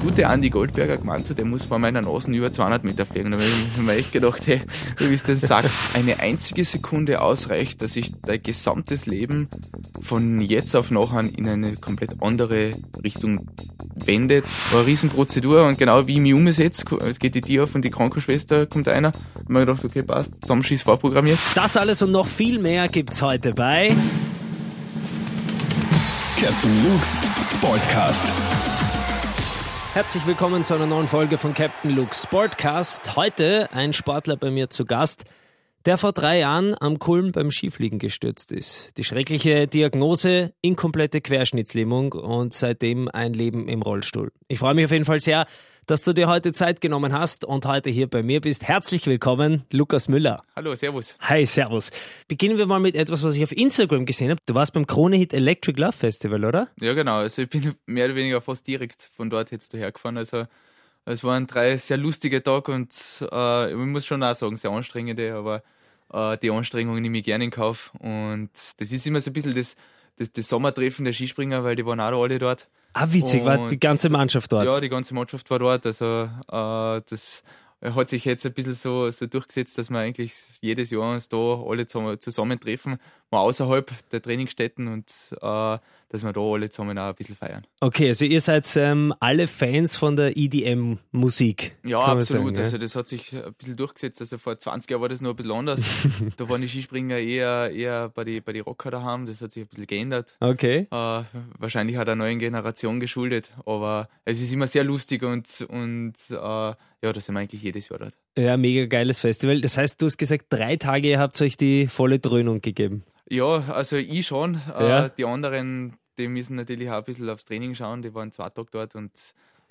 gute Andi Goldberger gemeint hat, der muss vor meiner Nase über 200 Meter fliegen. Da habe ich mir echt gedacht, hey, wie es das sagt, eine einzige Sekunde ausreicht, dass sich dein gesamtes Leben von jetzt auf nachher in eine komplett andere Richtung wendet. War eine Riesenprozedur und genau wie ich mich umsetze, geht die Tür auf und die Krankenschwester kommt einer. Und mir gedacht, okay, passt, Zusammenschieß vorprogrammiert. Das alles und noch viel mehr gibt's heute bei Captain Luke's Sportcast. Herzlich willkommen zu einer neuen Folge von Captain Luke's Sportcast. Heute ein Sportler bei mir zu Gast, der vor drei Jahren am Kulm beim Skifliegen gestürzt ist. Die schreckliche Diagnose, inkomplette Querschnittslähmung und seitdem ein Leben im Rollstuhl. Ich freue mich auf jeden Fall sehr, dass du dir heute Zeit genommen hast und heute hier bei mir bist. Herzlich willkommen, Lukas Müller. Hallo, servus. Hi, servus. Beginnen wir mal mit etwas, was ich auf Instagram gesehen habe. Du warst beim Krone Hit Electric Love Festival, oder? Ja, genau. Also ich bin mehr oder weniger fast direkt von dort jetzt hergefahren. Also es waren drei sehr lustige Tage und äh, ich muss schon auch sagen, sehr anstrengende, aber äh, die Anstrengungen nehme ich gerne in Kauf. Und das ist immer so ein bisschen das, das, das Sommertreffen der Skispringer, weil die waren auch alle dort. Ah, witzig, war die ganze Mannschaft dort? Ja, die ganze Mannschaft war dort. Also äh, das hat sich jetzt ein bisschen so, so durchgesetzt, dass wir eigentlich jedes Jahr uns da alle zusammentreffen, mal außerhalb der Trainingsstätten und äh, dass wir da alle zusammen auch ein bisschen feiern. Okay, also ihr seid ähm, alle Fans von der EDM-Musik. Ja, absolut. Sagen, also das hat sich ein bisschen durchgesetzt. Also vor 20 Jahren war das noch ein bisschen anders. da waren die Skispringer eher, eher bei den bei die Rocker daheim. Das hat sich ein bisschen geändert. Okay. Äh, wahrscheinlich hat der neuen Generation geschuldet. Aber es ist immer sehr lustig und, und äh, ja, da sind wir eigentlich jedes Jahr dort. Ja, mega geiles Festival. Das heißt, du hast gesagt, drei Tage ihr habt euch die volle Dröhnung gegeben. Ja, also ich schon. Äh, ja. die anderen, die müssen natürlich auch ein bisschen aufs Training schauen. Die waren zwei Tage dort und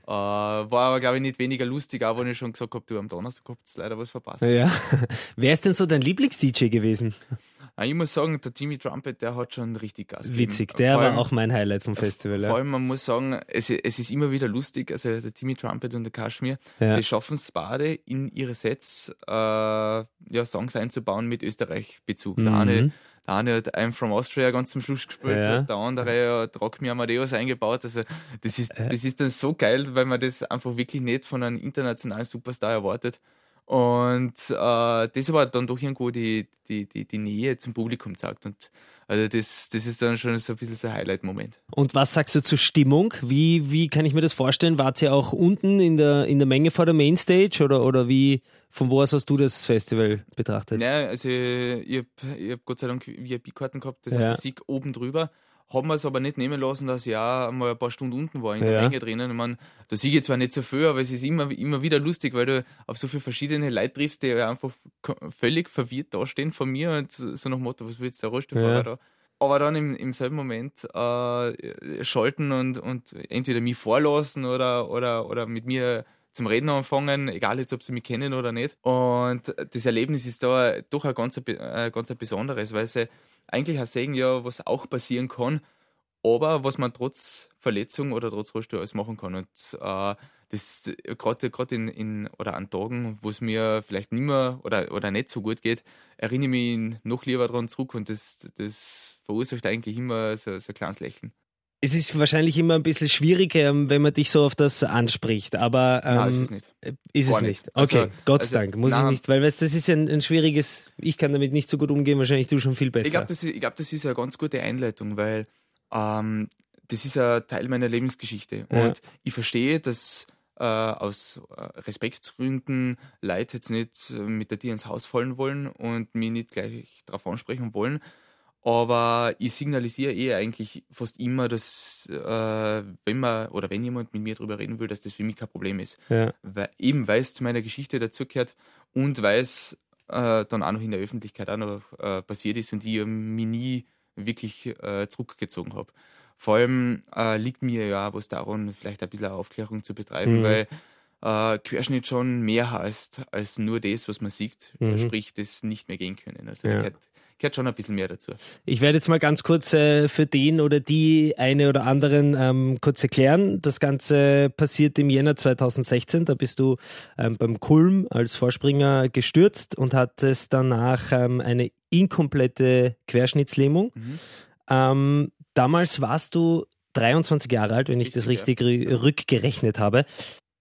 äh, war aber, glaube ich, nicht weniger lustig, auch wenn ich schon gesagt habe, du am Donnerstag habt leider was verpasst. Ja. Wer ist denn so dein Lieblings-DJ gewesen? Ah, ich muss sagen, der Timmy Trumpet, der hat schon richtig Gas gegeben. Witzig, der allem, war auch mein Highlight vom Festival. Vor allem, man muss sagen, es, es ist immer wieder lustig, also der Timmy Trumpet und der Kashmir, ja. die schaffen es beide in ihre Sets äh, ja, Songs einzubauen mit Österreich-Bezug. Mhm. Der eine der eine hat I'm from Austria ganz zum Schluss gespielt, ja. der andere hat Rock Me Amadeus eingebaut. Also das ist, das ist dann so geil, weil man das einfach wirklich nicht von einem internationalen Superstar erwartet. Und äh, das aber dann doch irgendwo die, die, die, die Nähe zum Publikum zeigt. Und also das, das ist dann schon so ein bisschen so ein Highlight-Moment. Und was sagst du zur Stimmung? Wie, wie kann ich mir das vorstellen? Wart ihr auch unten in der, in der Menge vor der Mainstage oder, oder wie, von wo aus hast du das Festival betrachtet? Ja, also ich habe hab Gott sei Dank VIP-Karten gehabt, das heißt, ja. ich sieg oben drüber haben wir es aber nicht nehmen lassen, dass ich auch mal ein paar Stunden unten war in der ja. Menge drinnen. Ich meine, da sehe ich zwar nicht so viel, aber es ist immer, immer wieder lustig, weil du auf so viele verschiedene Leute triffst, die einfach völlig verwirrt dastehen von mir und so nach Motto, was willst du der Rollstuhlfahrer ja. da? Aber dann im, im selben Moment äh, schalten und, und entweder mich vorlassen oder, oder, oder mit mir zum Reden anfangen, egal jetzt, ob sie mich kennen oder nicht. Und das Erlebnis ist da doch ein ganz, ein ganz besonderes, weil sie eigentlich auch sehen, ja, was auch passieren kann, aber was man trotz Verletzung oder trotz Rollstuhl alles machen kann. Und äh, das gerade gerade in, in oder an Tagen, wo es mir vielleicht nicht mehr oder, oder nicht so gut geht, erinnere ich mich noch lieber daran zurück und das, das verursacht eigentlich immer so, so ein kleines Lächeln. Es ist wahrscheinlich immer ein bisschen schwierig, ähm, wenn man dich so auf das anspricht, aber ähm, nein, ist es nicht. Ist Gar es nicht. Okay, also, Gott sei also, Dank, muss nein, ich nicht, weil das ist ja ein, ein, schwieriges, ich kann damit nicht so gut umgehen, wahrscheinlich du schon viel besser. Ich glaube, das, glaub, das ist eine ganz gute Einleitung, weil ähm, das ist ein Teil meiner Lebensgeschichte ja. und ich verstehe, dass äh, aus äh, Respektsgründen Leute jetzt nicht mit der Tür ins Haus fallen wollen und mich nicht gleich darauf ansprechen wollen. Aber ich signalisiere eh eigentlich fast immer, dass äh, wenn man oder wenn jemand mit mir darüber reden will, dass das für mich kein Problem ist. Ja. Weil, eben weil es zu meiner Geschichte dazugehört und weil es äh, dann auch noch in der Öffentlichkeit auch noch äh, passiert ist und ich mich nie wirklich äh, zurückgezogen habe. Vor allem äh, liegt mir ja was daran, vielleicht ein bisschen Aufklärung zu betreiben, mhm. weil äh, Querschnitt schon mehr heißt als nur das, was man sieht, mhm. sprich das nicht mehr gehen können. Also ja. gehört, gehört schon ein bisschen mehr dazu. Ich werde jetzt mal ganz kurz äh, für den oder die eine oder anderen ähm, kurz erklären. Das Ganze passiert im Jänner 2016. Da bist du ähm, beim Kulm als Vorspringer gestürzt und hattest danach ähm, eine inkomplette Querschnittslähmung. Mhm. Ähm, damals warst du 23 Jahre alt, wenn ich das richtig ja. rückgerechnet habe.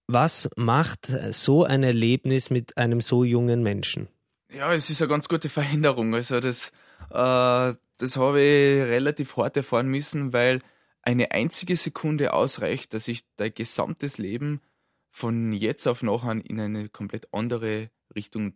Was macht so ein Erlebnis mit einem so jungen Menschen? Ja, es ist eine ganz gute Veränderung. Also das, äh, das habe ich relativ hart erfahren müssen, weil eine einzige Sekunde ausreicht, dass sich dein gesamtes Leben von jetzt auf nachher in eine komplett andere Richtung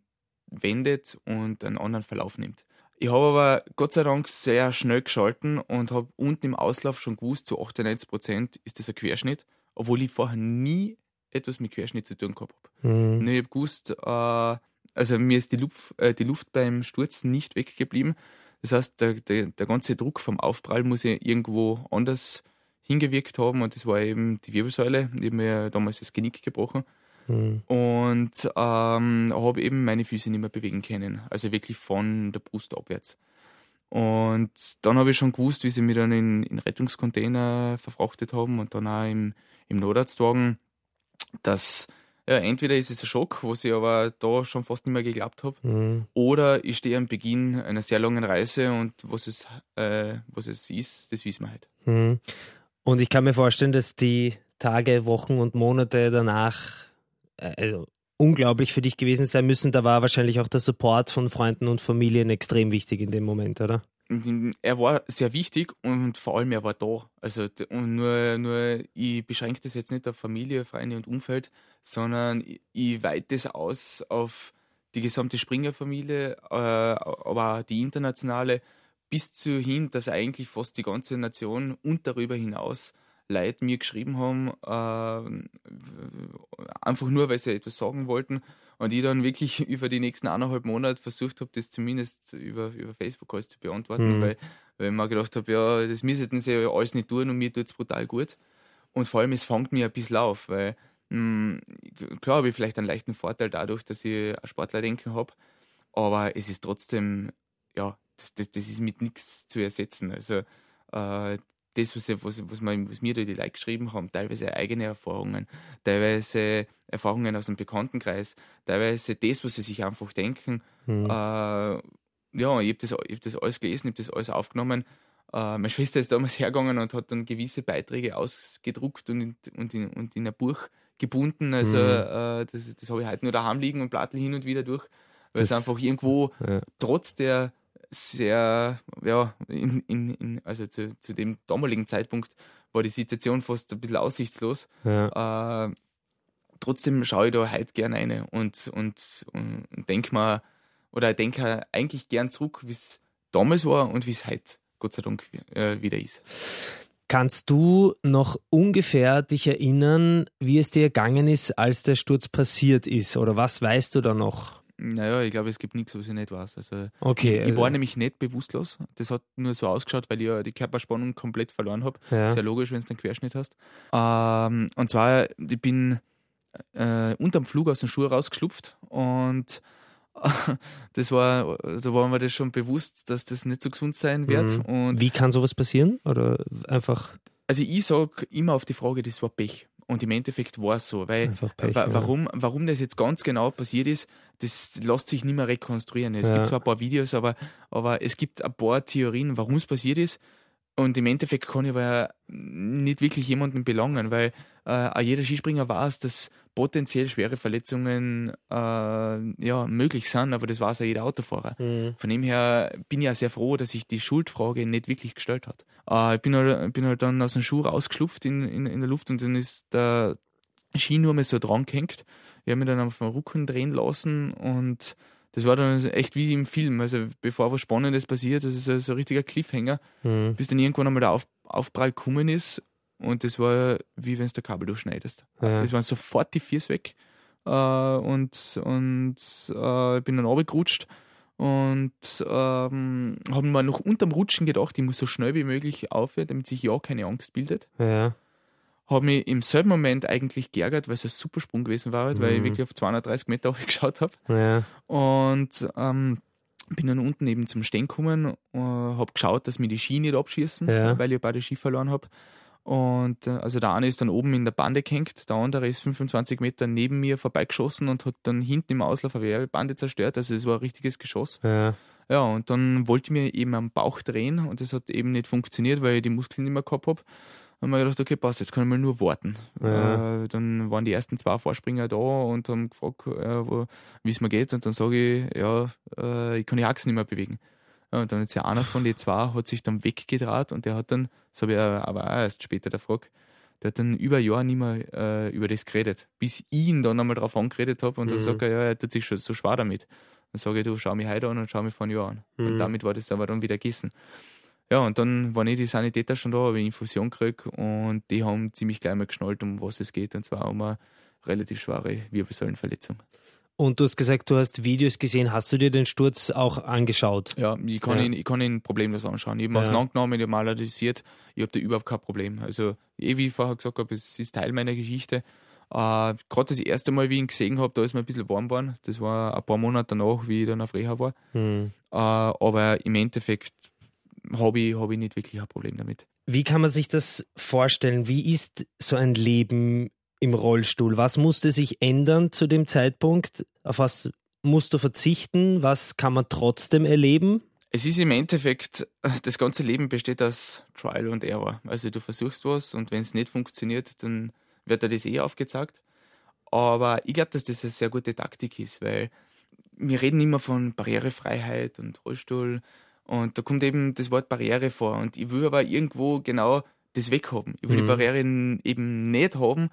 wendet und einen anderen Verlauf nimmt. Ich habe aber Gott sei Dank sehr schnell geschalten und habe unten im Auslauf schon gewusst, zu 98 Prozent ist das ein Querschnitt, obwohl ich vorher nie etwas mit Querschnitt zu tun gehabt habe. Mhm. ich habe gewusst, äh, also mir ist die Luft, äh, die Luft beim Sturz nicht weggeblieben. Das heißt, der, der, der ganze Druck vom Aufprall muss ja irgendwo anders hingewirkt haben und das war eben die Wirbelsäule. Ich habe mir damals das Genick gebrochen mhm. und ähm, habe eben meine Füße nicht mehr bewegen können. Also wirklich von der Brust abwärts. Und dann habe ich schon gewusst, wie sie mich dann in, in Rettungscontainer verfrachtet haben und dann auch im, im Notarztwagen, dass ja, entweder ist es ein Schock, was ich aber da schon fast nicht mehr geglaubt habe, mhm. oder ich stehe am Beginn einer sehr langen Reise und was es, äh, was es ist, das wissen wir halt. Mhm. Und ich kann mir vorstellen, dass die Tage, Wochen und Monate danach äh, also unglaublich für dich gewesen sein müssen. Da war wahrscheinlich auch der Support von Freunden und Familien extrem wichtig in dem Moment, oder? Er war sehr wichtig und vor allem er war da. Also und nur, nur ich beschränke das jetzt nicht auf Familie, Freunde und Umfeld, sondern ich, ich weite es aus auf die gesamte Springerfamilie, äh, aber die internationale, bis zu hin, dass eigentlich fast die ganze Nation und darüber hinaus Leute mir geschrieben haben, äh, einfach nur, weil sie etwas sagen wollten und ich dann wirklich über die nächsten eineinhalb Monate versucht habe, das zumindest über, über Facebook alles zu beantworten, mhm. weil, weil ich mir gedacht habe, ja, das müssten sie ja alles nicht tun und mir tut es brutal gut. Und vor allem, es fängt mir ein bisschen auf, weil mh, hm, klar habe ich vielleicht einen leichten Vorteil dadurch, dass ich ein Sportlerdenken habe, aber es ist trotzdem, ja, das, das, das ist mit nichts zu ersetzen. Also äh, das, was, was, was, man, was mir da die Leute geschrieben haben, teilweise eigene Erfahrungen, teilweise Erfahrungen aus dem Bekanntenkreis, teilweise das, was sie sich einfach denken. Mhm. Äh, ja, ich habe das, hab das alles gelesen, ich habe das alles aufgenommen. Äh, meine Schwester ist damals hergegangen und hat dann gewisse Beiträge ausgedruckt und in, und in, und in ein Buch gebunden. Also mhm. äh, das, das habe ich heute nur daheim liegen und plattel hin und wieder durch, weil es einfach irgendwo ja. trotz der sehr, ja, in, in, in, also zu, zu dem damaligen Zeitpunkt war die Situation fast ein bisschen aussichtslos. Ja. Äh, trotzdem schaue ich da heute gerne rein und, und, und denke mal, oder denke eigentlich gern zurück, wie es damals war und wie es heute, Gott sei Dank, äh, wieder ist. Kannst du noch ungefähr dich erinnern, wie es dir gegangen ist, als der Sturz passiert ist? Oder was weißt du da noch? Naja, ich glaube, es gibt nichts, was ich nicht weiß. Also, okay, ich, ich war also nämlich nicht bewusstlos. Das hat nur so ausgeschaut, weil ich ja die Körperspannung komplett verloren habe. Ja. Sehr logisch, wenn du einen Querschnitt hast. Ähm, und zwar, ich bin äh, unterm Flug aus den Schuh rausgeschlupft und das war, da war mir das schon bewusst, dass das nicht so gesund sein wird. Mhm. Und Wie kann sowas passieren? Oder einfach? Also ich sage immer auf die Frage, das war Pech. Und im Endeffekt war es so, weil Pech, wa warum, warum das jetzt ganz genau passiert ist, das lässt sich nicht mehr rekonstruieren. Es ja. gibt zwar ein paar Videos, aber, aber es gibt ein paar Theorien, warum es passiert ist. Und im Endeffekt kann ich aber nicht wirklich jemanden belangen, weil äh, jeder Skispringer weiß, dass potenziell schwere Verletzungen äh, ja, möglich sind, aber das weiß auch jeder Autofahrer. Mhm. Von dem her bin ich ja sehr froh, dass sich die Schuldfrage nicht wirklich gestellt hat. Äh, ich bin halt, bin halt dann aus dem Schuh rausgeschlupft in, in, in der Luft und dann ist der Ski nur mehr so dran gehängt. Ich habe mich dann auf den Rücken drehen lassen und das war dann echt wie im Film. Also bevor was Spannendes passiert, das ist so, ein richtiger Cliffhanger, mhm. bis dann irgendwann einmal der Auf, Aufprall gekommen ist und das war wie wenn du der Kabel durchschneidest. Ja. Es waren sofort die Viers weg äh, und, und äh, ich bin dann runtergerutscht und ähm, haben mir noch unterm Rutschen gedacht, ich muss so schnell wie möglich aufhören, damit sich ja keine Angst bildet. Ja. Habe mich im selben Moment eigentlich geärgert, weil es ein super Sprung gewesen war, mhm. weil ich mhm. wirklich auf 230 Meter geschaut habe. Ja. Und ähm, bin dann unten eben zum Stehen gekommen, äh, habe geschaut, dass mir die Ski nicht abschießen, ja. weil ich beide Ski verloren habe. Und äh, also der eine ist dann oben in der Bande gehängt, der andere ist 25 Meter neben mir vorbeigeschossen und hat dann hinten im Auslauf eine Werbebande zerstört. Also es war ein richtiges Geschoss. Ja. ja, und dann wollte ich mir eben am Bauch drehen und das hat eben nicht funktioniert, weil ich die Muskeln nicht mehr gehabt habe. Haben wir gedacht, okay, passt, jetzt ich mal nur warten. Ja. Äh, dann waren die ersten zwei Vorspringer da und haben gefragt, äh, wie es mir geht. Und dann sage ich, ja, äh, ich kann die Achsen nicht mehr bewegen. Ja, und dann ist ja einer von den zwei, hat sich dann weggedraht und der hat dann, das habe ich aber auch erst später gefragt, der hat dann über ein Jahr nicht mehr äh, über das geredet, bis ich ihn dann einmal drauf angeredet habe und mhm. dann sagt er, ja, er tut sich schon so schwer damit. Dann sage ich, du schau mich heute an und schau mich vor einem Jahr an. Mhm. Und damit war das aber dann wieder gegessen. Ja, und dann waren eh die Sanitäter schon da, habe ich Infusion gekriegt und die haben ziemlich gleich mal geschnallt, um was es geht. Und zwar um eine relativ schwere Wirbelsäulenverletzung. Und du hast gesagt, du hast Videos gesehen. Hast du dir den Sturz auch angeschaut? Ja, ich kann, ja. Ihn, ich kann ihn problemlos anschauen. Ich habe ihn ja. auseinandergenommen, ich habe mal analysiert. Ich habe da überhaupt kein Problem. Also, eh wie ich vorher gesagt habe, es ist Teil meiner Geschichte. Äh, Gerade das erste Mal, wie ich ihn gesehen habe, da ist mir ein bisschen warm geworden. Das war ein paar Monate danach, wie ich dann auf Reha war. Hm. Äh, aber im Endeffekt habe ich, hab ich nicht wirklich ein Problem damit. Wie kann man sich das vorstellen? Wie ist so ein Leben im Rollstuhl? Was musste sich ändern zu dem Zeitpunkt? Auf was musst du verzichten? Was kann man trotzdem erleben? Es ist im Endeffekt, das ganze Leben besteht aus Trial und Error. Also du versuchst was und wenn es nicht funktioniert, dann wird dir das eh aufgezeigt. Aber ich glaube, dass das eine sehr gute Taktik ist, weil wir reden immer von Barrierefreiheit und Rollstuhl und da kommt eben das Wort Barriere vor. Und ich will aber irgendwo genau das weghaben. Ich will mhm. die Barrieren eben nicht haben,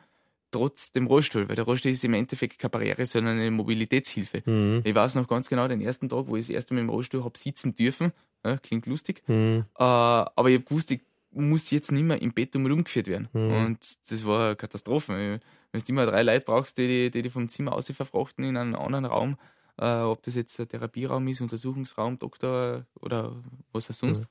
trotz dem Rollstuhl, weil der Rollstuhl ist im Endeffekt keine Barriere, sondern eine Mobilitätshilfe. Mhm. Ich weiß noch ganz genau den ersten Tag, wo ich das erste Mal im Rollstuhl habe sitzen dürfen. Ja, klingt lustig. Mhm. Äh, aber ich habe gewusst, ich muss jetzt nicht mehr im Bett um umgeführt werden. Mhm. Und das war eine Katastrophe. Wenn du immer drei Leute brauchst, die, die, die vom Zimmer aus verfrachten in einen anderen Raum, äh, ob das jetzt ein Therapieraum ist, Untersuchungsraum, Doktor oder was auch sonst. Mhm.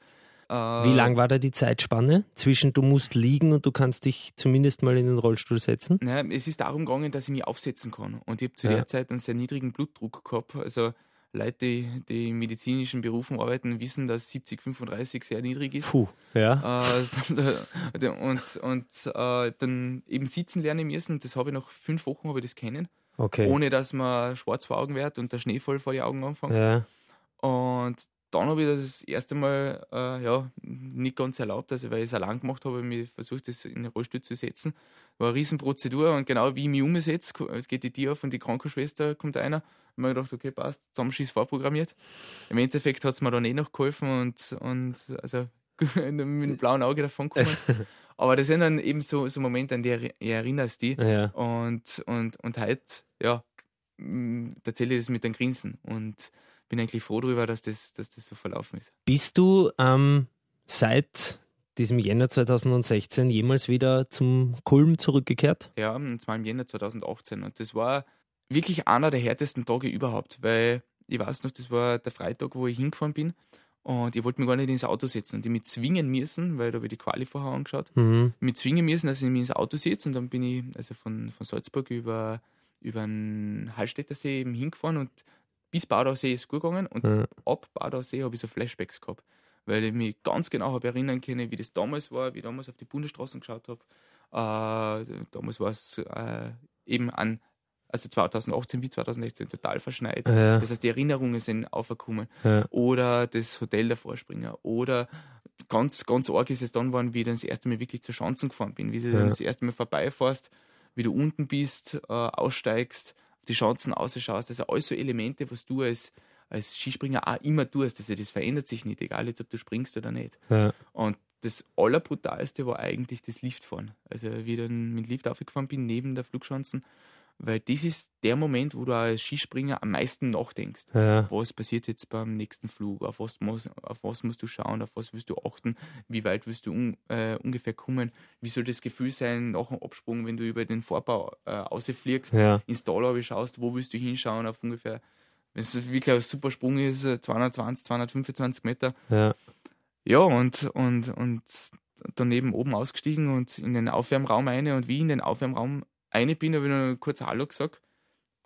Äh, Wie lang war da die Zeitspanne zwischen du musst liegen und du kannst dich zumindest mal in den Rollstuhl setzen? Naja, es ist darum gegangen, dass ich mich aufsetzen kann. Und ich habe zu ja. der Zeit einen sehr niedrigen Blutdruck gehabt. Also Leute, die, die in medizinischen Berufen arbeiten, wissen, dass 70, 35 sehr niedrig ist. Puh, ja. Äh, und und äh, dann eben sitzen lernen müssen. Das habe ich nach fünf Wochen habe ich das kennen. Okay. Ohne dass man schwarz vor Augen wird und der Schnee voll vor die Augen anfängt. Ja. Und dann habe ich das erste Mal äh, ja, nicht ganz erlaubt, also weil ich es allein gemacht habe, mich versucht, das in den Rollstuhl zu setzen. War eine Riesenprozedur und genau wie ich mich umsetze, geht die Tür auf und die Krankenschwester kommt einer. Und mir gedacht, okay, passt, Zusammenschieß vorprogrammiert. Im Endeffekt hat es mir dann eh noch geholfen und, und also mit dem blauen Auge davon gekommen. Aber das sind dann eben so, so Momente, an die erinnerst du dich. Ja. Und, und, und heute, ja, erzähle ich das mit einem Grinsen und bin eigentlich froh darüber, dass das, dass das so verlaufen ist. Bist du ähm, seit diesem Jänner 2016 jemals wieder zum Kulm zurückgekehrt? Ja, und zwar im Jänner 2018. Und das war wirklich einer der härtesten Tage überhaupt, weil ich weiß noch, das war der Freitag, wo ich hingefahren bin. Und ich wollte mich gar nicht ins Auto setzen und die mich zwingen müssen, weil da habe ich die Quali vorher angeschaut, mhm. mich zwingen müssen, dass ich mich ins Auto sitze. Und dann bin ich also von, von Salzburg über, über den Hallstätter See eben hingefahren und bis Badausee ist es gut gegangen. Und mhm. ab Badausee habe ich so Flashbacks gehabt, weil ich mich ganz genau habe erinnern können, wie das damals war, wie ich damals auf die Bundesstraßen geschaut habe. Äh, damals war es äh, eben an also 2018 wie 2016 total verschneit. Ja. Das heißt, die Erinnerungen sind aufgekommen. Ja. Oder das Hotel der Vorspringer. Oder ganz, ganz arg ist es dann geworden, wie ich dann das erste Mal wirklich zur Chancen gefahren bin. Wie du ja. dann das erste Mal vorbeifährst, wie du unten bist, äh, aussteigst, die Chancen ausschaust. Das sind alles so Elemente, was du als, als Skispringer auch immer tust. Also das verändert sich nicht, egal ob du springst oder nicht. Und das Allerbrutalste war eigentlich das Liftfahren. Also wie ich dann mit Lift aufgefahren bin, neben der Flugschanzen weil das ist der Moment, wo du als Skispringer am meisten nachdenkst. Ja. Was passiert jetzt beim nächsten Flug? Auf was, muss, auf was musst du schauen? Auf was willst du achten? Wie weit willst du un, äh, ungefähr kommen? Wie soll das Gefühl sein nach dem Absprung, wenn du über den Vorbau äh, rausfliegst, ja. ins Tal schaust, wo willst du hinschauen auf ungefähr, wenn es wirklich ein super Sprung ist, 220, äh, 225 Meter. Ja, ja und, und, und daneben oben ausgestiegen und in den Aufwärmraum eine und wie in den Aufwärmraum eine bin, habe ich noch kurz Hallo gesagt.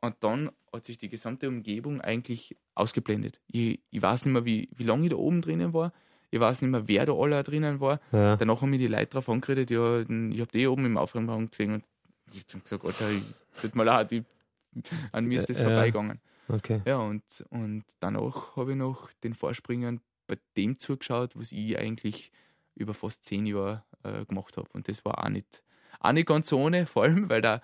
Und dann hat sich die gesamte Umgebung eigentlich ausgeblendet. Ich, ich weiß nicht mehr, wie, wie lange ich da oben drinnen war. Ich weiß nicht mehr, wer da alle drinnen war. Ja. Danach haben mich die Leute drauf angeredet, ja, ich habe die oben im Aufräumraum gesehen und ich habe gesagt, Alter, ich, tut mir leid, ich, an mir ist das ja. vorbeigegangen. Okay. Ja, und, und danach habe ich noch den Vorspringern bei dem zugeschaut, was ich eigentlich über fast zehn Jahre äh, gemacht habe. Und das war auch nicht, nicht ganz ohne, vor allem, weil der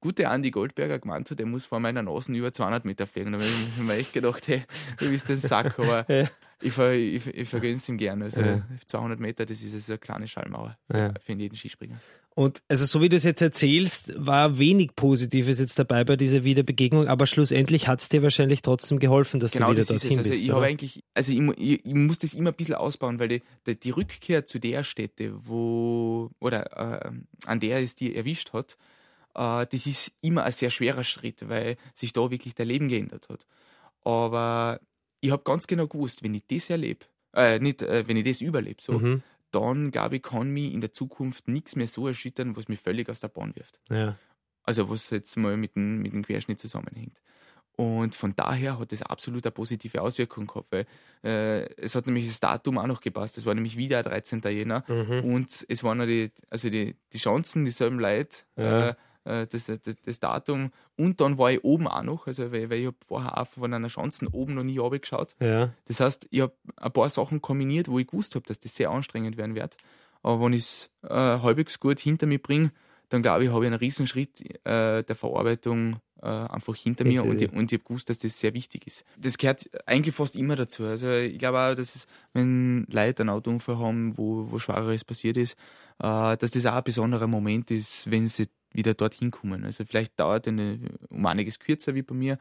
gute Andi Goldberger gemeint hat, der muss vor meiner Nase über 200 Meter fliegen. Da habe ich mir echt gedacht, hey, du bist ein Sack, aber ja. ich, ver, ich, ich vergönne es ihm gerne. Also ja. 200 Meter, das ist also eine kleine Schallmauer ja. für jeden Skispringer. Und also so wie du es jetzt erzählst, war wenig Positives jetzt dabei bei dieser Wiederbegegnung, aber schlussendlich hat es dir wahrscheinlich trotzdem geholfen, dass genau, du wieder das dorthin ist es. Also bist. ich habe eigentlich, also ich, ich, ich, muss das immer ein bisschen ausbauen, weil die, die, die Rückkehr zu der Stätte, wo oder äh, an der es dir erwischt hat, äh, das ist immer ein sehr schwerer Schritt, weil sich da wirklich dein Leben geändert hat. Aber ich habe ganz genau gewusst, wenn ich das erlebe, äh, nicht, äh, wenn ich das überlebe, so, mhm dann glaube ich, kann mich in der Zukunft nichts mehr so erschüttern, was mich völlig aus der Bahn wirft. Ja. Also was jetzt mal mit dem, mit dem Querschnitt zusammenhängt. Und von daher hat das absolut eine positive Auswirkung gehabt, weil äh, es hat nämlich das Datum auch noch gepasst. Es war nämlich wieder 13. Jänner mhm. und es waren die, also die, die Chancen, dieselben Leute, ja. äh, äh, das, das, das, Datum. Und dann war ich oben auch noch, also weil, weil ich habe vorher auch von einer Chancen oben noch nie geschaut. Ja. Das heißt, ich habe ein paar Sachen kombiniert, wo ich gewusst habe, dass das sehr anstrengend werden wird. Aber wenn ich es äh, halbwegs gut hinter mir bringe, dann glaube ich, habe ich einen Riesenschritt äh, der Verarbeitung äh, einfach hinter mir und, ich, und ich habe gewusst, dass das sehr wichtig ist. Das gehört eigentlich fast immer dazu. Also ich glaube auch, dass es, wenn Leute einen Autounfall haben, wo, wo Schwereres passiert ist, äh, dass das auch ein besonderer Moment ist, wenn sie wieder dorthin kommen. Also vielleicht dauert eine um einiges kürzer wie bei mir,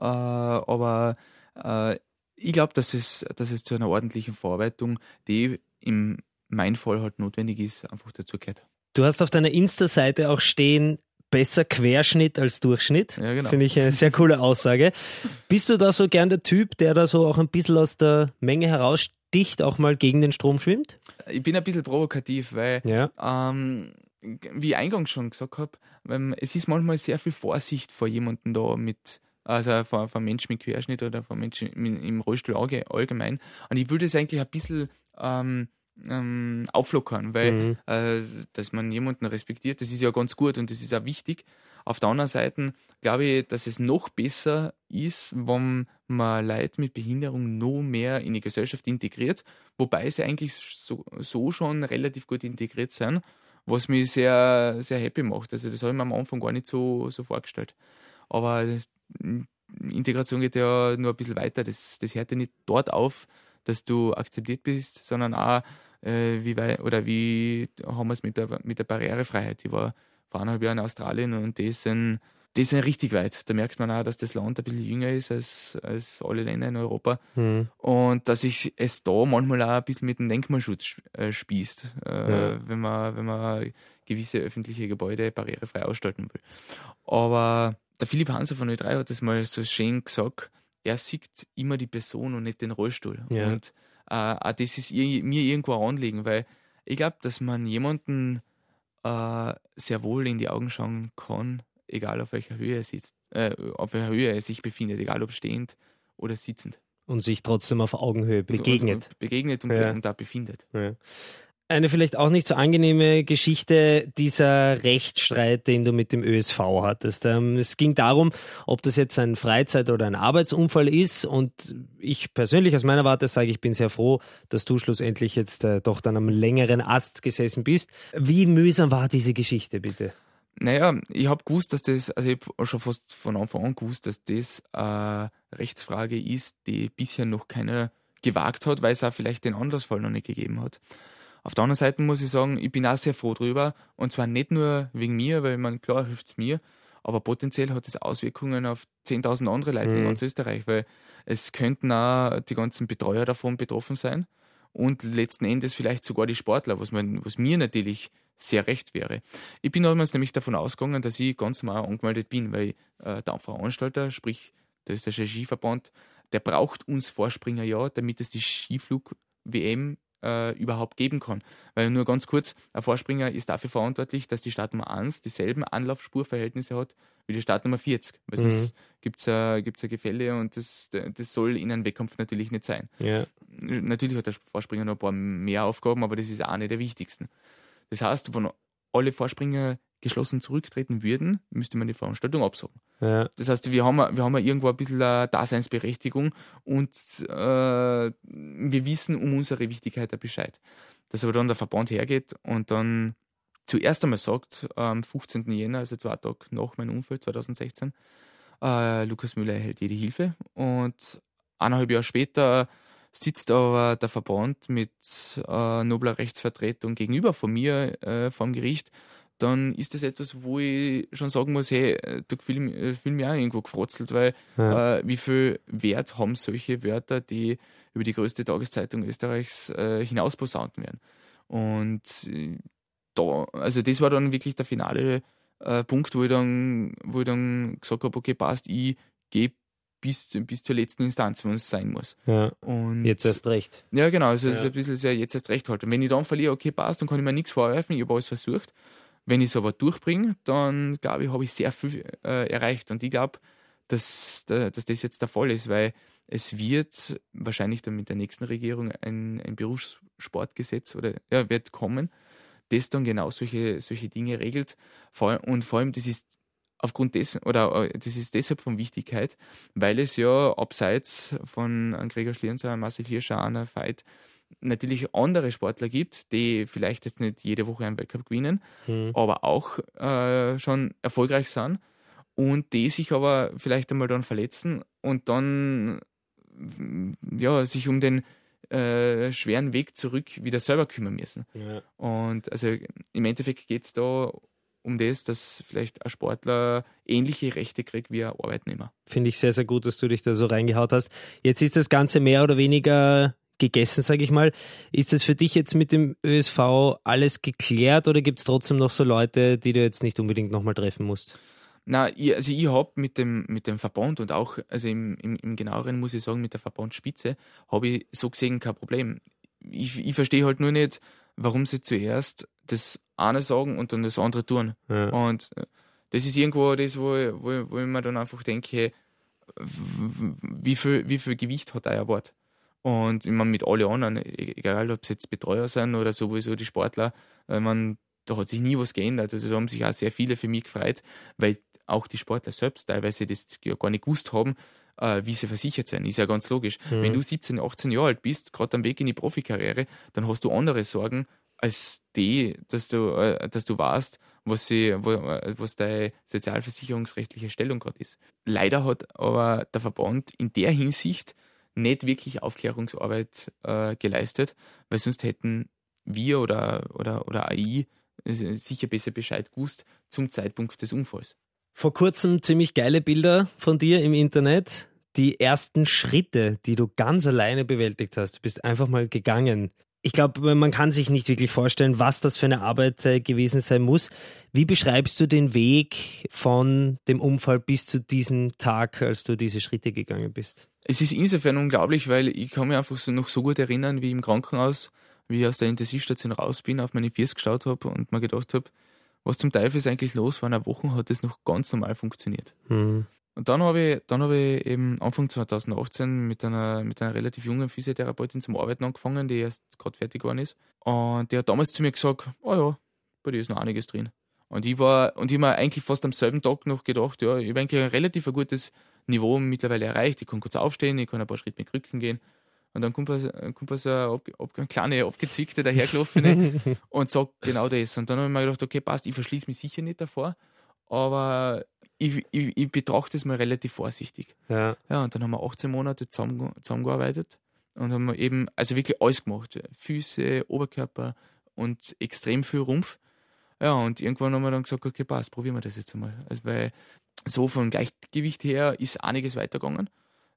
äh, aber äh, ich glaube, dass es, dass es zu einer ordentlichen Verarbeitung, die in meinem Fall halt notwendig ist, einfach dazu gehört. Du hast auf deiner Insta-Seite auch stehen, besser Querschnitt als Durchschnitt. Ja, genau. Finde ich eine sehr coole Aussage. Bist du da so gern der Typ, der da so auch ein bisschen aus der Menge heraussticht, auch mal gegen den Strom schwimmt? Ich bin ein bisschen provokativ, weil ja. ähm, wie ich eingangs schon gesagt habe, es ist manchmal sehr viel Vorsicht vor jemandem da mit, also vor, vor Menschen mit Querschnitt oder vor Menschen im Rollstuhl allgemein. Und ich würde es eigentlich ein bisschen ähm, ähm, auflockern, weil mhm. äh, dass man jemanden respektiert, das ist ja ganz gut und das ist auch wichtig. Auf der anderen Seite glaube ich, dass es noch besser ist, wenn man Leute mit Behinderung noch mehr in die Gesellschaft integriert, wobei sie eigentlich so, so schon relativ gut integriert sind was mich sehr, sehr happy macht. Also das habe ich mir am Anfang gar nicht so, so vorgestellt. Aber Integration geht ja nur ein bisschen weiter. Das, das hört ja nicht dort auf, dass du akzeptiert bist, sondern auch, äh, wie weit, oder wie haben wir es mit der, mit der Barrierefreiheit. Ich war vor eineinhalb Jahren in Australien und das sind die sind richtig weit. Da merkt man auch, dass das Land ein bisschen jünger ist als, als alle Länder in Europa. Mhm. Und dass sich es da manchmal auch ein bisschen mit dem Denkmalschutz äh, spießt, ja. wenn, man, wenn man gewisse öffentliche Gebäude barrierefrei ausgestalten will. Aber der Philipp Hanser von Ö3 hat das mal so schön gesagt, er sieht immer die Person und nicht den Rollstuhl. Ja. Und äh, auch das ist mir irgendwo ein Anliegen, weil ich glaube, dass man jemanden äh, sehr wohl in die Augen schauen kann, egal auf welcher Höhe er sitzt, äh, auf welcher Höhe er sich befindet, egal ob stehend oder sitzend. Und sich trotzdem auf Augenhöhe begegnet. Und, und begegnet und, ja. und da befindet. Ja. Eine vielleicht auch nicht so angenehme Geschichte, dieser Rechtsstreit, den du mit dem ÖSV hattest. Ähm, es ging darum, ob das jetzt ein Freizeit- oder ein Arbeitsunfall ist. Und ich persönlich aus meiner Warte sage, ich bin sehr froh, dass du schlussendlich jetzt äh, doch dann am längeren Ast gesessen bist. Wie mühsam war diese Geschichte, bitte? Naja, ich habe gewusst, dass das, also ich habe schon fast von Anfang an gewusst, dass das eine Rechtsfrage ist, die bisher noch keiner gewagt hat, weil es auch vielleicht den Anlassfall noch nicht gegeben hat. Auf der anderen Seite muss ich sagen, ich bin auch sehr froh drüber. Und zwar nicht nur wegen mir, weil man klar hilft es mir, aber potenziell hat es Auswirkungen auf 10.000 andere Leute mhm. in ganz Österreich, weil es könnten auch die ganzen Betreuer davon betroffen sein und letzten Endes vielleicht sogar die Sportler, was, man, was mir natürlich sehr recht wäre. Ich bin damals nämlich davon ausgegangen, dass ich ganz normal angemeldet bin, weil äh, der Veranstalter, sprich der österreichische Skiverband, der braucht uns Vorspringer ja, damit es die Skiflug-WM äh, überhaupt geben kann. Weil nur ganz kurz, ein Vorspringer ist dafür verantwortlich, dass die Startnummer 1 dieselben Anlaufspurverhältnisse hat wie die Startnummer 40. Weil mhm. sonst gibt es ein, gibt's ein Gefälle und das, das soll in einem Wettkampf natürlich nicht sein. Ja. Natürlich hat der Vorspringer noch ein paar mehr Aufgaben, aber das ist auch nicht der wichtigsten. Das heißt, wenn alle Vorspringer geschlossen zurücktreten würden, müsste man die Veranstaltung absagen. Ja. Das heißt, wir haben, wir haben irgendwo ein bisschen eine Daseinsberechtigung und äh, wir wissen um unsere Wichtigkeit Bescheid. dass aber dann der Verband hergeht und dann zuerst einmal sagt, am 15. Jänner, also zwei Tage nach meinem Unfall 2016, äh, Lukas Müller erhält jede Hilfe. Und eineinhalb Jahre später sitzt aber der Verband mit äh, nobler Rechtsvertretung gegenüber von mir äh, vom Gericht, dann ist das etwas, wo ich schon sagen muss, hey, da fühle ich, fühl mich auch irgendwo gefrotzelt, weil ja. äh, wie viel Wert haben solche Wörter, die über die größte Tageszeitung Österreichs äh, hinaus posaunt werden. Und äh, da, also das war dann wirklich der finale äh, Punkt, wo ich dann, wo ich dann gesagt habe, okay, passt, ich gehe bis, bis zur letzten Instanz, wenn es sein muss. Ja. Und jetzt erst recht. Ja, genau, also ja. ist ein bisschen sehr jetzt erst recht halt. Und wenn ich dann verliere, okay, passt, dann kann ich mir nichts vorwerfen, ich habe alles versucht. Wenn ich es aber durchbringe, dann glaube ich, habe ich sehr viel äh, erreicht. Und ich glaube, dass, dass das jetzt der Fall ist, weil es wird wahrscheinlich dann mit der nächsten Regierung ein, ein Berufssportgesetz oder ja, wird kommen, das dann genau solche, solche Dinge regelt. Und vor allem, das ist aufgrund dessen, oder äh, das ist deshalb von Wichtigkeit, weil es ja abseits von Gregor Schlierenzauer, Marcel Hirscher, Anna Veit natürlich andere Sportler gibt, die vielleicht jetzt nicht jede Woche einen Weltcup gewinnen, mhm. aber auch äh, schon erfolgreich sind und die sich aber vielleicht einmal dann verletzen und dann ja, sich um den äh, schweren Weg zurück wieder selber kümmern müssen. Ja. Und also im Endeffekt geht es da um das, dass vielleicht ein Sportler ähnliche Rechte kriegt wie ein Arbeitnehmer. Finde ich sehr, sehr gut, dass du dich da so reingehaut hast. Jetzt ist das Ganze mehr oder weniger gegessen, sage ich mal. Ist das für dich jetzt mit dem ÖSV alles geklärt oder gibt es trotzdem noch so Leute, die du jetzt nicht unbedingt nochmal treffen musst? Na, ich, also ich habe mit dem, mit dem Verband und auch, also im, im, im genaueren muss ich sagen, mit der Verbandspitze, habe ich so gesehen kein Problem. Ich, ich verstehe halt nur nicht, warum sie zuerst das eine sagen und dann das andere tun. Ja. Und äh, das ist irgendwo das, wo, wo, wo ich mir dann einfach denke, wie viel, wie viel Gewicht hat euer Wort? Und ich meine, mit allen anderen, e-, egal ob es jetzt Betreuer sind oder sowieso die Sportler, ich meine, da hat sich nie was geändert. Also da haben sich auch sehr viele für mich gefreut, weil auch die Sportler selbst teilweise das ja gar nicht gewusst haben, äh, wie sie versichert sind. Ist ja ganz logisch. Mhm. Wenn du 17, 18 Jahre alt bist, gerade am Weg in die Profikarriere, dann hast du andere Sorgen als die, dass du, äh, dass du weißt, was, sie, wo, äh, was deine sozialversicherungsrechtliche Stellung gerade ist. Leider hat aber der Verband in der Hinsicht nicht wirklich Aufklärungsarbeit äh, geleistet, weil sonst hätten wir oder, oder, oder AI äh, sicher besser Bescheid gewusst zum Zeitpunkt des Unfalls vor kurzem ziemlich geile Bilder von dir im Internet. Die ersten Schritte, die du ganz alleine bewältigt hast. Du bist einfach mal gegangen. Ich glaube, man kann sich nicht wirklich vorstellen, was das für eine Arbeit äh, gewesen sein muss. Wie beschreibst du den Weg von dem Unfall bis zu diesem Tag, als du diese Schritte gegangen bist? Es ist insofern unglaublich, weil ich kann mich einfach so noch so gut erinnern, wie im Krankenhaus, wie ich aus der Intensivstation raus bin, auf meine Füße geschaut habe und mir gedacht habe, was zum Teufel ist eigentlich los? Vor einer Woche hat das noch ganz normal funktioniert. Mhm. Und dann habe ich, dann habe ich eben Anfang 2018 mit einer, mit einer relativ jungen Physiotherapeutin zum Arbeiten angefangen, die erst gerade fertig geworden ist. Und die hat damals zu mir gesagt, oh ja, bei dir ist noch einiges drin. Und ich war, und ich habe mir eigentlich fast am selben Tag noch gedacht, ja, ich habe eigentlich ein relativ gutes Niveau mittlerweile erreicht. Ich kann kurz aufstehen, ich kann ein paar Schritte mit Krücken gehen. Und dann kommt, kommt so eine, eine kleine abgezwickte dahergelaufen und sagt genau das. Und dann habe ich mir gedacht, okay, passt, ich verschließe mich sicher nicht davor, aber ich, ich, ich betrachte es mal relativ vorsichtig. Ja. ja, und dann haben wir 18 Monate zusammen, zusammengearbeitet und haben eben, also wirklich alles gemacht. Füße, Oberkörper und extrem viel Rumpf. Ja, und irgendwann haben wir dann gesagt, okay, passt, probieren wir das jetzt einmal. Also, weil so vom Gleichgewicht her ist einiges weitergegangen.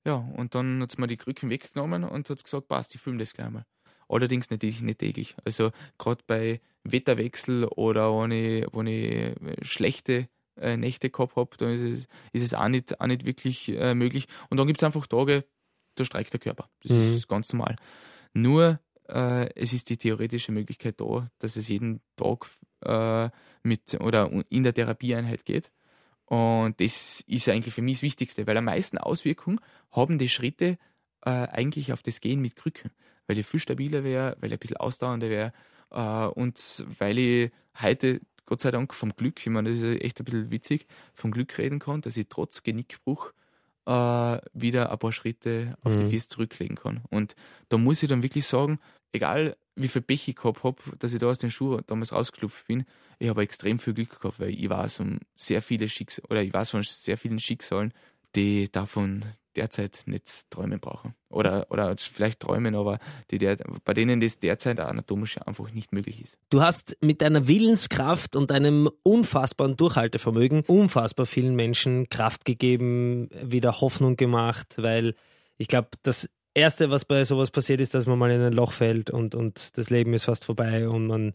Ja, und dann hat sie mir die Krücken weggenommen und hat gesagt, passt, ich filme das gleich mal. Allerdings natürlich nicht täglich. Also gerade bei Wetterwechsel oder wenn ich, wenn ich schlechte äh, Nächte gehabt habe, dann ist es, ist es auch, nicht, auch nicht wirklich äh, möglich. Und dann gibt es einfach Tage, da streikt der Körper. Das mhm. ist ganz normal. Nur äh, es ist die theoretische Möglichkeit da, dass es jeden Tag äh, mit oder in der Therapieeinheit geht. Und das ist eigentlich für mich das Wichtigste, weil am meisten Auswirkungen haben die Schritte äh, eigentlich auf das Gehen mit Krücken, weil ich viel stabiler wäre, weil ich ein bisschen ausdauernder wäre äh, und weil ich heute Gott sei Dank vom Glück, ich meine, das ist echt ein bisschen witzig, vom Glück reden kann, dass ich trotz Genickbruch äh, wieder ein paar Schritte auf mhm. die Füße zurücklegen kann. Und da muss ich dann wirklich sagen, egal wie viel Pech ich gehabt habe, dass ich da aus den Schuhen damals rausgeschlupft bin. Ich habe extrem viel Glück gehabt, weil ich weiß um sehr viele Schicksale, oder ich weiß von sehr vielen Schicksalen, die davon derzeit nicht träumen brauchen. Oder, oder vielleicht träumen, aber die der, bei denen das derzeit anatomisch einfach nicht möglich ist. Du hast mit deiner Willenskraft und deinem unfassbaren Durchhaltevermögen unfassbar vielen Menschen Kraft gegeben, wieder Hoffnung gemacht, weil ich glaube, das Erste, was bei sowas passiert, ist, dass man mal in ein Loch fällt und, und das Leben ist fast vorbei und man,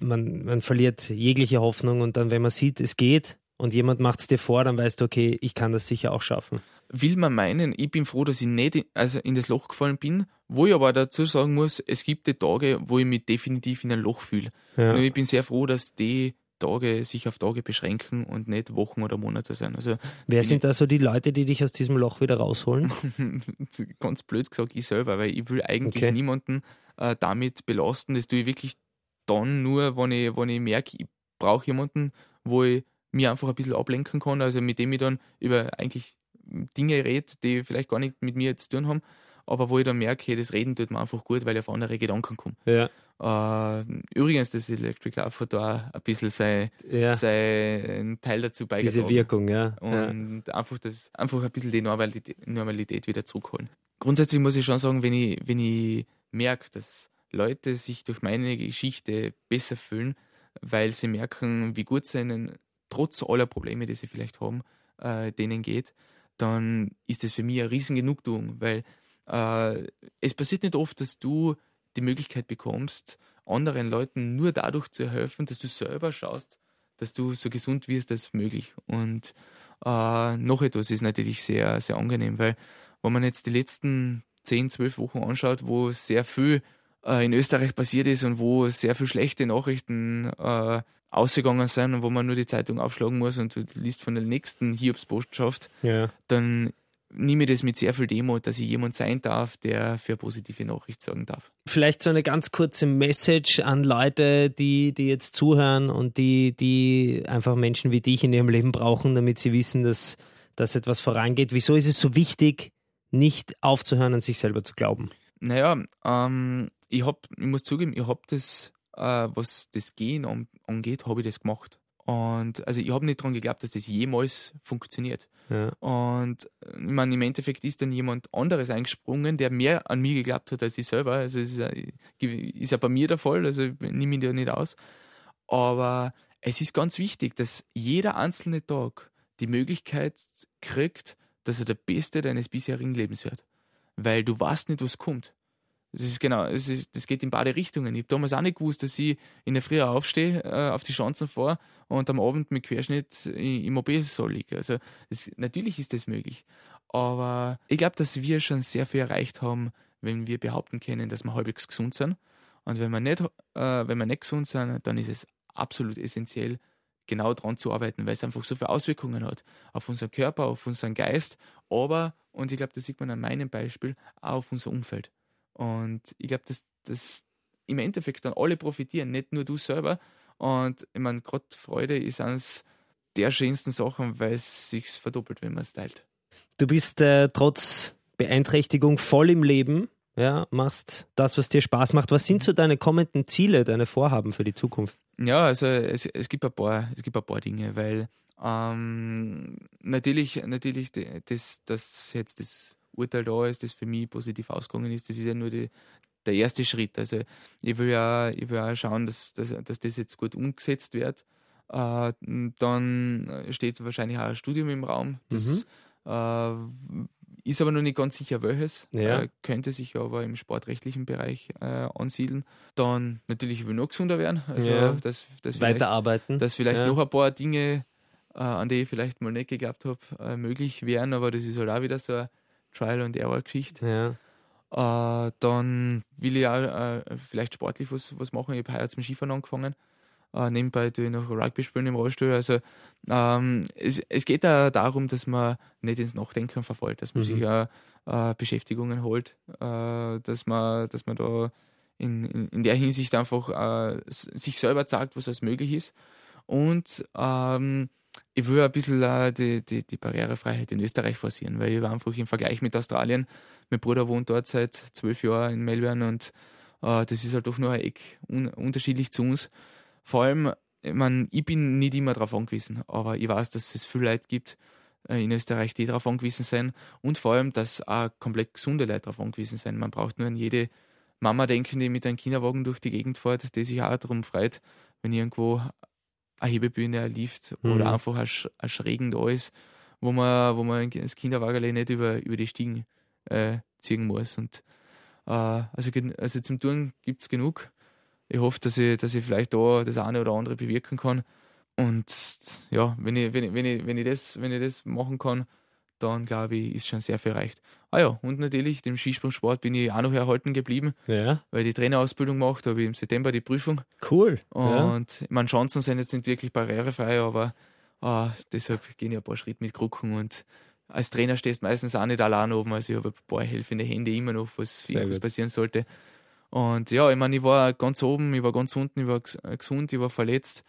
man, man verliert jegliche Hoffnung und dann, wenn man sieht, es geht, und jemand macht es dir vor, dann weißt du, okay, ich kann das sicher auch schaffen. Will man meinen, ich bin froh, dass ich nicht in, also in das Loch gefallen bin, wo ich aber dazu sagen muss, es gibt die Tage, wo ich mich definitiv in ein Loch fühle. Ja. Und ich bin sehr froh, dass die Tage sich auf Tage beschränken und nicht Wochen oder Monate sein. Also Wer sind da so die Leute, die dich aus diesem Loch wieder rausholen? Ganz blöd gesagt, ich selber, weil ich will eigentlich okay. niemanden äh, damit belasten. Das tue ich wirklich dann nur, wenn ich, wenn ich merke, ich brauche jemanden, wo ich mir einfach ein bisschen ablenken kann, also mit dem ich dann über eigentlich Dinge rede, die vielleicht gar nicht mit mir jetzt zu tun haben, aber wo ich dann merke, hey, das Reden tut mir einfach gut, weil ich auf andere Gedanken komme. Ja. Äh, übrigens, das Electric Love hat da ein bisschen sein, ja. sein Teil dazu beigetragen. Diese Wirkung, ja. Und ja. einfach das, einfach ein bisschen die Normalität, Normalität wieder zurückholen. Grundsätzlich muss ich schon sagen, wenn ich, wenn ich merke, dass Leute sich durch meine Geschichte besser fühlen, weil sie merken, wie gut es ihnen trotz aller Probleme, die sie vielleicht haben, äh, denen geht, dann ist das für mich eine riesen Genugtuung, weil äh, es passiert nicht oft, dass du die Möglichkeit bekommst, anderen Leuten nur dadurch zu helfen, dass du selber schaust, dass du so gesund wirst als möglich. Und äh, noch etwas ist natürlich sehr, sehr angenehm, weil wenn man jetzt die letzten 10, 12 Wochen anschaut, wo sehr viel äh, in Österreich passiert ist und wo sehr viel schlechte Nachrichten äh, ausgegangen sind und wo man nur die Zeitung aufschlagen muss und du liest von der nächsten Hiobsbotschaft, ja. dann nehme ich das mit sehr viel Demo, dass ich jemand sein darf, der für positive Nachricht sorgen darf. Vielleicht so eine ganz kurze Message an Leute, die, die jetzt zuhören und die, die einfach Menschen wie dich in ihrem Leben brauchen, damit sie wissen, dass, dass etwas vorangeht. Wieso ist es so wichtig, nicht aufzuhören, an sich selber zu glauben? Naja, ähm, ich, hab, ich muss zugeben, ich habe das äh, was das Gehen angeht, habe ich das gemacht. Und also ich habe nicht daran geglaubt, dass das jemals funktioniert. Ja. Und ich meine, im Endeffekt ist dann jemand anderes eingesprungen, der mehr an mich geglaubt hat als ich selber. Also es ist ja, ist ja bei mir der Fall, also ich nehme ihn ja nicht aus. Aber es ist ganz wichtig, dass jeder einzelne Tag die Möglichkeit kriegt, dass er der Beste deines bisherigen Lebens wird. Weil du weißt nicht, was kommt. Das ist genau, das, ist, das geht in beide Richtungen. Ich habe damals auch nicht gewusst, dass ich in der Früh aufstehe, äh, auf die Chancen vor und am Abend mit Querschnitt im OP-Saal liege. Also das, natürlich ist das möglich. Aber ich glaube, dass wir schon sehr viel erreicht haben, wenn wir behaupten können, dass wir halbwegs gesund sind. Und wenn wir nicht, äh, wenn wir nicht gesund sind, dann ist es absolut essentiell, genau daran zu arbeiten, weil es einfach so viele Auswirkungen hat auf unseren Körper, auf unseren Geist, aber, und ich glaube, das sieht man an meinem Beispiel, auch auf unser Umfeld. Und ich glaube, dass das im Endeffekt dann alle profitieren, nicht nur du selber. Und ich meine, gerade Freude ist eines der schönsten Sachen, weil es sich verdoppelt, wenn man es teilt. Du bist äh, trotz Beeinträchtigung voll im Leben, ja, machst das, was dir Spaß macht. Was sind so deine kommenden Ziele, deine Vorhaben für die Zukunft? Ja, also es, es gibt ein paar, es gibt ein paar Dinge, weil ähm, natürlich, natürlich das, das jetzt das Urteil da ist, das für mich positiv ausgegangen ist, das ist ja nur die, der erste Schritt. Also ich will ja, ich will ja schauen, dass, dass, dass das jetzt gut umgesetzt wird. Äh, dann steht wahrscheinlich auch ein Studium im Raum. Das mhm. äh, ist aber noch nicht ganz sicher welches. Ja. Äh, könnte sich aber im sportrechtlichen Bereich äh, ansiedeln. Dann natürlich ich will noch gesunder werden. Also ja. dass, dass Weiterarbeiten. Dass vielleicht ja. noch ein paar Dinge, äh, an die ich vielleicht mal nicht geglaubt habe, äh, möglich wären, aber das ist halt auch wieder so ein Trial and Error Geschichte. Ja. Äh, dann will ich auch äh, vielleicht sportlich was, was machen. Ich habe heuer zum Skifahren angefangen. Äh, nebenbei tue ich noch Rugby spielen im Rollstuhl. Also ähm, es, es geht da darum, dass man nicht ins Nachdenken verfällt, dass man mhm. sich auch äh, Beschäftigungen holt, äh, dass man, dass man da in, in, in der Hinsicht einfach äh, sich selber sagt, was alles möglich ist. Und ähm, ich will ein bisschen äh, die, die, die Barrierefreiheit in Österreich forcieren, weil ich war einfach im Vergleich mit Australien, mein Bruder wohnt dort seit zwölf Jahren in Melbourne und Äh, das ist halt doch nur ein Eck un unterschiedlich zu uns. Vor allem, ich, mein, ich bin nicht immer darauf angewiesen, aber ich weiß, dass es viele Leute gibt äh, in Österreich, die darauf angewiesen sind und vor allem, dass auch komplett gesunde Leute darauf angewiesen sind. Man braucht nur an jede Mama denken, die mit einem Kinderwagen durch die Gegend fährt, die sich auch darum freut, wenn irgendwo eine Hebebühne, ein Lift mhm. oder einfach ein, ein Schrägen da ist, wo man, wo man das Kinderwagen nicht über, über die Stiegen äh, ziehen muss. Und äh, also, also zum Tun gibt es genug. Ich hoffe, dass ich, dass ich vielleicht da das eine oder andere bewirken kann. Und ja, wenn ich, wenn ich, wenn ich, wenn ich, das, wenn ich das machen kann, dann glaube ich, ist schon sehr viel erreicht. Ah ja, und natürlich dem Skisprungsport bin ich auch noch erhalten geblieben, ja. weil ich die Trainerausbildung gemacht habe, im September die Prüfung. Cool. Und ja. meine Chancen sind jetzt nicht wirklich barrierefrei, aber ah, deshalb gehen ich ein paar Schritte mit Krücken und als Trainer stehst du meistens auch nicht allein oben, also ich habe ein paar helfende Hände immer noch, was irgendwas passieren sollte. Und ja, ich meine, ich war ganz oben, ich war ganz unten, ich war gesund, ich war verletzt.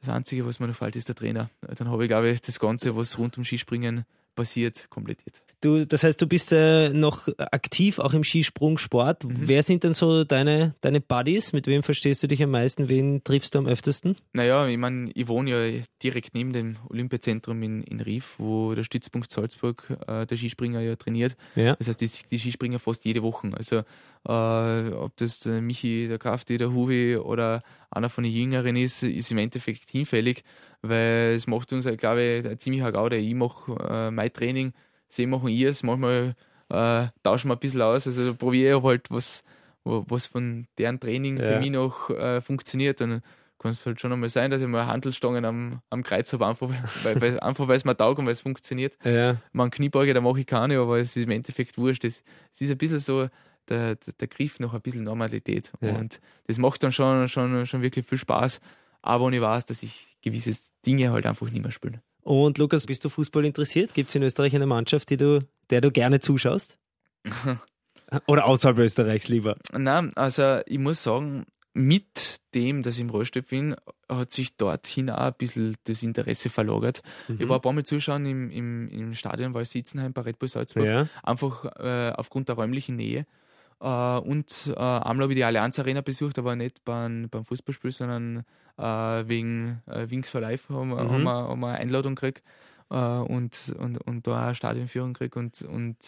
Das Einzige, was mir noch fehlt, ist der Trainer. Dann habe ich, glaube ich, das Ganze, was rund um Skispringen passiert, komplettiert. Du, das heißt, du bist äh, noch aktiv auch im Skisprungsport. Mhm. Wer sind denn so deine, deine Buddies? Mit wem verstehst du dich am meisten? Wen triffst du am öftesten? Naja, ich meine, ich wohne ja direkt neben dem Olympiazentrum in, in Rief, wo der Stützpunkt Salzburg äh, der Skispringer ja trainiert. Ja. Das heißt, die, die Skispringer fast jede Woche. Also äh, ob das der Michi, der Krafti, der Huvi oder einer von den Jüngeren ist, ist im Endeffekt hinfällig weil es macht uns, glaube ich, ein ziemlicher Gaude. Ich mache äh, mein Training, sie machen ihrs, manchmal äh, tauschen wir ein bisschen aus. Also probiere ich halt, was, was von deren Training ja. für mich noch äh, funktioniert. Dann kann es halt schon einmal sein, dass ich mal Handelstangen am, am Kreuz habe, einfach weil, weil, einfach weil es mir taugt und weil es funktioniert. Ja. Man Kniebeuge, da mache ich keine, aber es ist im Endeffekt wurscht. Es, es ist ein bisschen so der, der, der Griff nach ein bisschen Normalität. Ja. Und das macht dann schon, schon, schon wirklich viel Spaß. Aber ich weiß, dass ich gewisse Dinge halt einfach nicht mehr spiele. Und Lukas, bist du Fußball interessiert? Gibt es in Österreich eine Mannschaft, die du, der du gerne zuschaust? Oder außerhalb Österreichs lieber? Nein, also ich muss sagen, mit dem, dass ich im Rollstuhl bin, hat sich dorthin auch ein bisschen das Interesse verlagert. Mhm. Ich war ein paar Mal zuschauen im, im, im Stadion weil Sitzenheim bei Red Bull Salzburg, ja. einfach äh, aufgrund der räumlichen Nähe. Uh, und uh, einmal habe ich die Allianz Arena besucht, aber nicht beim, beim Fußballspiel, sondern uh, wegen uh, Wings for Life haben, mhm. haben, wir, haben wir eine Einladung gekriegt und, und, und da eine Stadionführung gekriegt und, und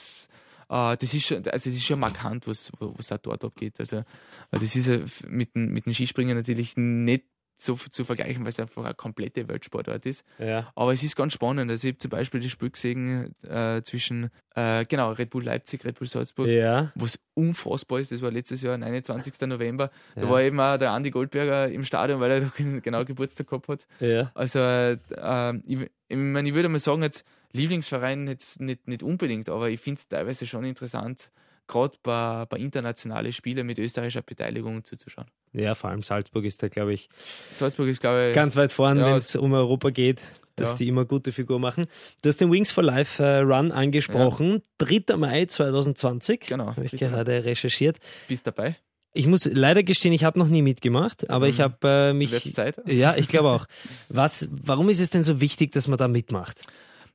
das ist schon, also das ist schon markant, was, was auch dort abgeht. Also das ist mit, mit dem Skispringen natürlich nicht so zu vergleichen, weil es einfach eine komplette Weltsportart ist. Ja. Aber es ist ganz spannend. Also ich habe zum Beispiel das Spiel gesehen äh, zwischen äh, genau Red Bull Leipzig, Red Bull Salzburg, ja. was unfassbar ist. Das war letztes Jahr, 29. November. Da war eben auch der Andi Goldberger im Stadion, weil er doch genau Geburtstag gehabt hat. Ja. Also äh, ich, ich, meine, ich würde mal sagen, jetzt Lieblingsverein jetzt nicht, nicht unbedingt, aber ich finde es teilweise schon interessant, gerade bei, bei internationalen Spielen mit österreichischer Beteiligung zuzuschauen. Ja, vor allem Salzburg ist da, glaube ich, Salzburg ist, glaube ich, ganz weit vorn, ja, wenn es um Europa geht, dass ja. die immer gute Figur machen. Du hast den Wings for Life äh, Run angesprochen. Ja. 3. Mai 2020. Genau. Habe ich gerade recherchiert. Bist dabei? Ich muss leider gestehen, ich habe noch nie mitgemacht, aber mhm. ich habe äh, mich. Zeit? Ja, ich glaube auch. Was, warum ist es denn so wichtig, dass man da mitmacht?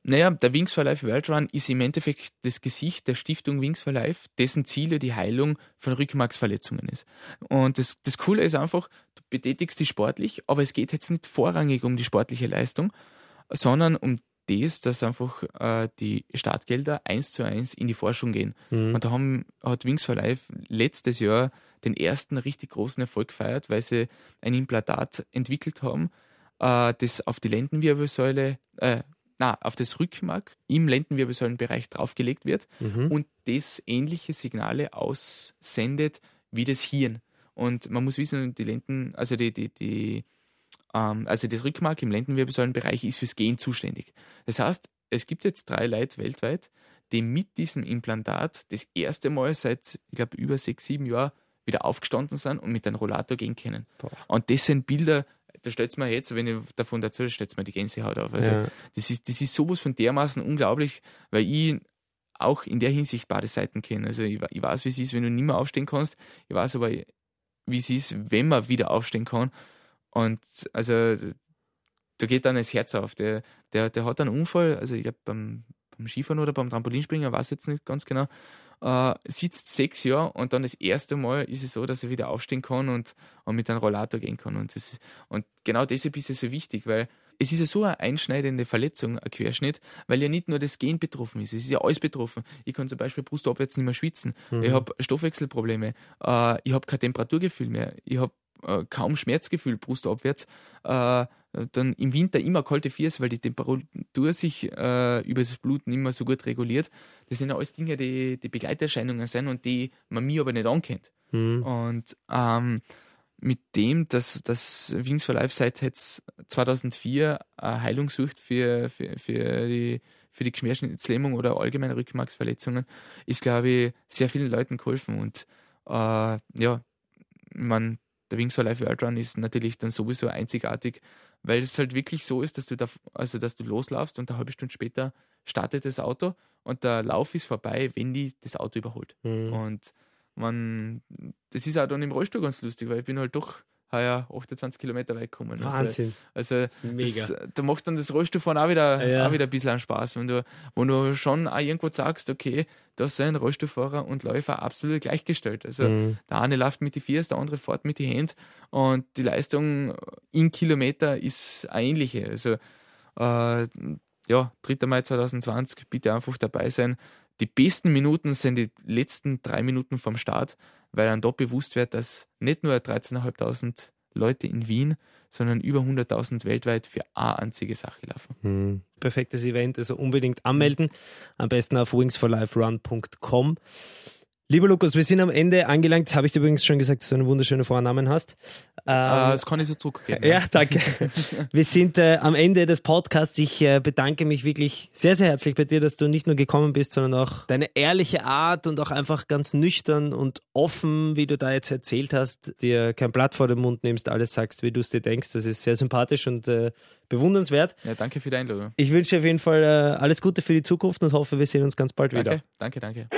Naja, der Wings for Life World Run ist im Endeffekt das Gesicht der Stiftung Wings for Life, dessen Ziele die Heilung von Rückenmarksverletzungen ist. Und das, das Coole ist einfach, du betätigst dich sportlich, aber es geht jetzt nicht vorrangig um die sportliche Leistung, sondern um das, dass einfach äh, die Startgelder eins zu eins in die Forschung gehen. Mhm. Und da haben, hat Wings for Life letztes Jahr den ersten richtig großen Erfolg gefeiert, weil sie ein Implantat entwickelt haben, äh, das auf die Lendenwirbelsäule, äh, na, auf das Rückenmark im Lendenwirbelsäulenbereich draufgelegt wird mhm. und das ähnliche Signale aussendet wie das Hirn. Und man muss wissen, die Lenden, also die, die, die, ähm, also das Rückenmark im Lendenwirbelsäulenbereich ist fürs Gehen zuständig. Das heißt, es gibt jetzt drei Leute weltweit, die mit diesem Implantat das erste Mal seit, ich glaube, über sechs, sieben Jahren wieder aufgestanden sind und mit einem Rollator gehen können. Boah. Und das sind Bilder, da stellt mir jetzt, wenn ich davon dazu stellt mir die Gänsehaut auf. Also ja. das, ist, das ist sowas von dermaßen unglaublich, weil ich auch in der Hinsicht beide Seiten kenne. Also ich, ich weiß, wie es ist, wenn du nicht mehr aufstehen kannst. Ich weiß aber, wie es ist, wenn man wieder aufstehen kann. Und also da geht dann das Herz auf. Der, der, der hat einen Unfall, also ich glaube beim, beim Skifahren oder beim Trampolinspringen, weiß jetzt nicht ganz genau. Äh, sitzt sechs Jahre und dann das erste Mal ist es so, dass er wieder aufstehen kann und, und mit einem Rollator gehen kann. Und, das, und genau deshalb ist es so wichtig, weil es ist ja so eine einschneidende Verletzung, ein Querschnitt, weil ja nicht nur das Gen betroffen ist, es ist ja alles betroffen. Ich kann zum Beispiel brustabwärts nicht mehr schwitzen, mhm. ich habe Stoffwechselprobleme, äh, ich habe kein Temperaturgefühl mehr, ich habe äh, kaum Schmerzgefühl brustabwärts. Äh, dann im Winter immer kalte Füße, weil die Temperatur sich äh, über das Blut nicht mehr so gut reguliert. Das sind ja alles Dinge, die, die Begleiterscheinungen sind und die man mir aber nicht ankennt. Mhm. Und ähm, mit dem, dass das Wings for Life seit jetzt 2004 eine Heilung sucht für, für, für die für die Geschmerzlähmung oder allgemeine Rückenmarksverletzungen, ist, glaube ich, sehr vielen Leuten geholfen. Und äh, ja, man, der Wings for Life World Run ist natürlich dann sowieso einzigartig, weil es halt wirklich so ist, dass du da, also dass du loslaufst und eine halbe Stunde später startet das Auto und der Lauf ist vorbei, wenn die das Auto überholt. Mhm. Und man, das ist auch dann im Rollstuhl ganz lustig, weil ich bin halt doch heuer 28 Kilometer weit gekommen. Also, Wahnsinn. Also, also mega. Das, da macht dann das Rollstuhlfahren auch wieder, ja. auch wieder ein bisschen Spaß, wenn du, wenn du schon auch irgendwo sagst, okay, da sind Rollstuhlfahrer und Läufer absolut gleichgestellt. Also mhm. der eine läuft mit die Viers, der andere fährt mit die Hand und die Leistung in Kilometer ist eine ähnliche. Also äh, ja, 3. Mai 2020, bitte einfach dabei sein. Die besten Minuten sind die letzten drei Minuten vom Start, weil dann dort bewusst wird, dass nicht nur 13.500 Leute in Wien, sondern über 100.000 weltweit für eine einzige Sache laufen. Hm. Perfektes Event, also unbedingt anmelden. Am besten auf wingsforliferun.com. Lieber Lukas, wir sind am Ende angelangt. Habe ich dir übrigens schon gesagt, dass du einen wunderschönen Vornamen hast. Ähm, das kann ich so zurückgeben. Ja, danke. wir sind äh, am Ende des Podcasts. Ich äh, bedanke mich wirklich sehr, sehr herzlich bei dir, dass du nicht nur gekommen bist, sondern auch deine ehrliche Art und auch einfach ganz nüchtern und offen, wie du da jetzt erzählt hast, dir kein Blatt vor den Mund nimmst, alles sagst, wie du es dir denkst. Das ist sehr sympathisch und äh, bewundernswert. Ja, danke für die Einladung. Ich wünsche auf jeden Fall äh, alles Gute für die Zukunft und hoffe, wir sehen uns ganz bald danke, wieder. Danke, danke.